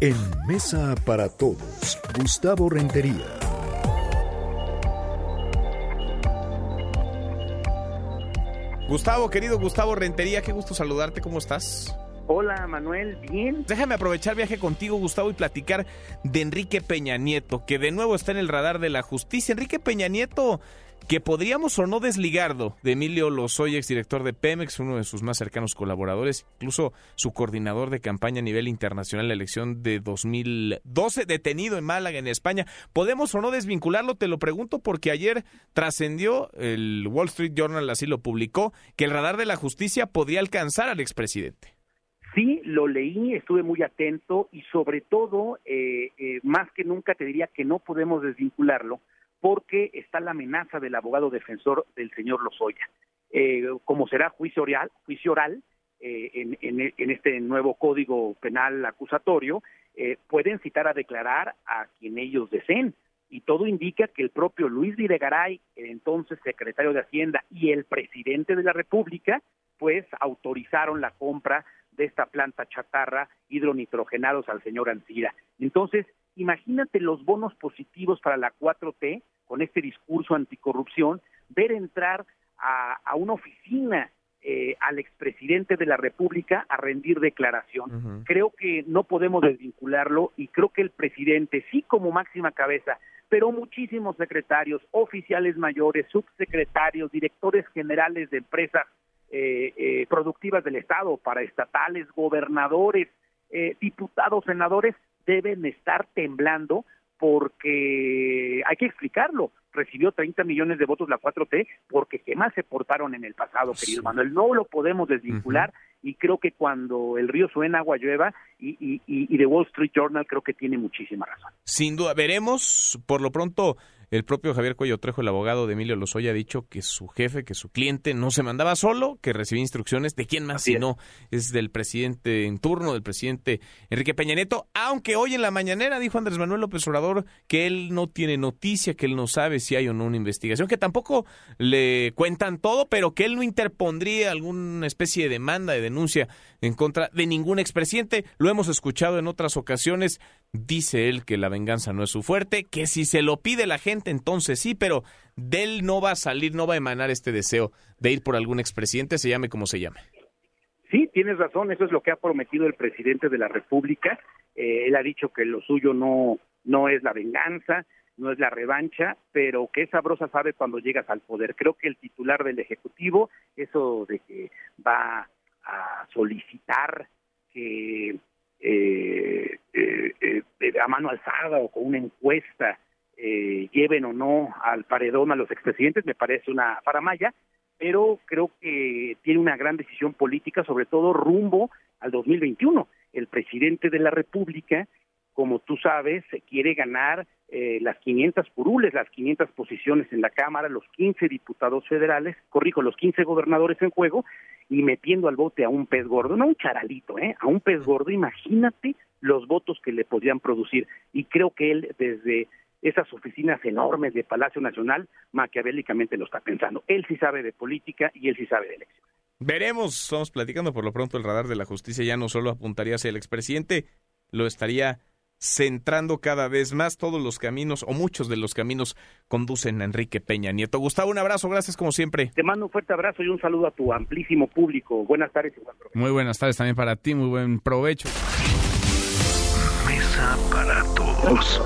En Mesa para Todos, Gustavo Rentería. Gustavo, querido Gustavo Rentería, qué gusto saludarte, ¿cómo estás? Hola Manuel, bien. Déjame aprovechar viaje contigo, Gustavo, y platicar de Enrique Peña Nieto, que de nuevo está en el radar de la justicia. Enrique Peña Nieto, que podríamos o no desligarlo de Emilio Lozoya, exdirector de Pemex, uno de sus más cercanos colaboradores, incluso su coordinador de campaña a nivel internacional en la elección de 2012, detenido en Málaga, en España. ¿Podemos o no desvincularlo? Te lo pregunto porque ayer trascendió, el Wall Street Journal así lo publicó, que el radar de la justicia podría alcanzar al expresidente. Sí, lo leí, estuve muy atento y sobre todo, eh, eh, más que nunca te diría que no podemos desvincularlo porque está la amenaza del abogado defensor del señor Lozoya. Eh, como será juicio oral, juicio oral en, en, este nuevo código penal acusatorio, pueden citar a declarar a quien ellos deseen. Y todo indica que el propio Luis Videgaray, el entonces secretario de Hacienda, y el presidente de la República, pues autorizaron la compra de esta planta chatarra hidronitrogenados al señor Ancira. Entonces, imagínate los bonos positivos para la 4T con este discurso anticorrupción, ver entrar a, una oficina eh, al expresidente de la República a rendir declaración. Creo que no podemos desvincularlo y creo que el presidente, sí como máxima cabeza, pero muchísimos secretarios, oficiales mayores, subsecretarios, directores generales de empresas eh, eh, productivas del Estado, para estatales, gobernadores, eh, diputados, senadores, deben estar temblando porque hay que explicarlo. Recibió 30 millones de votos la 4T porque qué más se portaron en el pasado, querido Manuel. No lo podemos desvincular y creo que cuando el río suena, agua llueva y, y, y, The Wall Street Journal creo que tiene muchísima razón. Sin duda, veremos por lo pronto el propio Javier Cuello Trejo, el abogado de Emilio Lozoya, ha dicho que su jefe, que su cliente no se mandaba solo, que recibía instrucciones de quién más, si no es del presidente en turno, del presidente Enrique Peña Nieto, aunque hoy en la mañanera dijo Andrés Manuel López Obrador que él no tiene noticia, que él no sabe si hay o no una investigación, que tampoco le cuentan todo, pero que él no interpondría alguna especie de demanda, de denuncia en contra de ningún expresidente. Lo hemos escuchado en otras ocasiones. Dice él que la venganza no es su fuerte, que si se lo pide la gente, entonces sí, pero de él no va a salir, no va a emanar este deseo de ir por algún expresidente, se llame como se llame. Sí, tienes razón, eso es lo que ha prometido el presidente de la República. Eh, él ha dicho que lo suyo no, no es la venganza, no es la revancha, pero que sabrosa sabe cuando llegas al poder. Creo que el titular del Ejecutivo, eso de que va a solicitar que a mano alzada o con una encuesta lleven o no al paredón a los expresidentes, me parece una faramaya, pero creo que tiene una gran decisión política, sobre todo rumbo al 2021. El presidente de la República como tú sabes, quiere ganar eh, las 500 curules, las 500 posiciones en la Cámara, los 15 diputados federales, corrijo, los 15 gobernadores en juego, y metiendo al bote a un pez gordo, no un charalito, ¿eh? a un pez gordo, imagínate los votos que le podrían producir. Y creo que él, desde esas oficinas enormes de Palacio Nacional, maquiavélicamente lo está pensando. Él sí sabe de política y él sí sabe de elecciones. Veremos, estamos platicando por lo pronto el radar de la justicia ya no solo apuntaría hacia el expresidente, lo estaría centrando cada vez más todos los caminos o muchos de los caminos conducen a Enrique Peña Nieto. Gustavo, un abrazo, gracias como siempre. Te mando un fuerte abrazo y un saludo a tu amplísimo público. Buenas tardes y buen provecho. Muy buenas tardes también para ti, muy buen provecho para todos.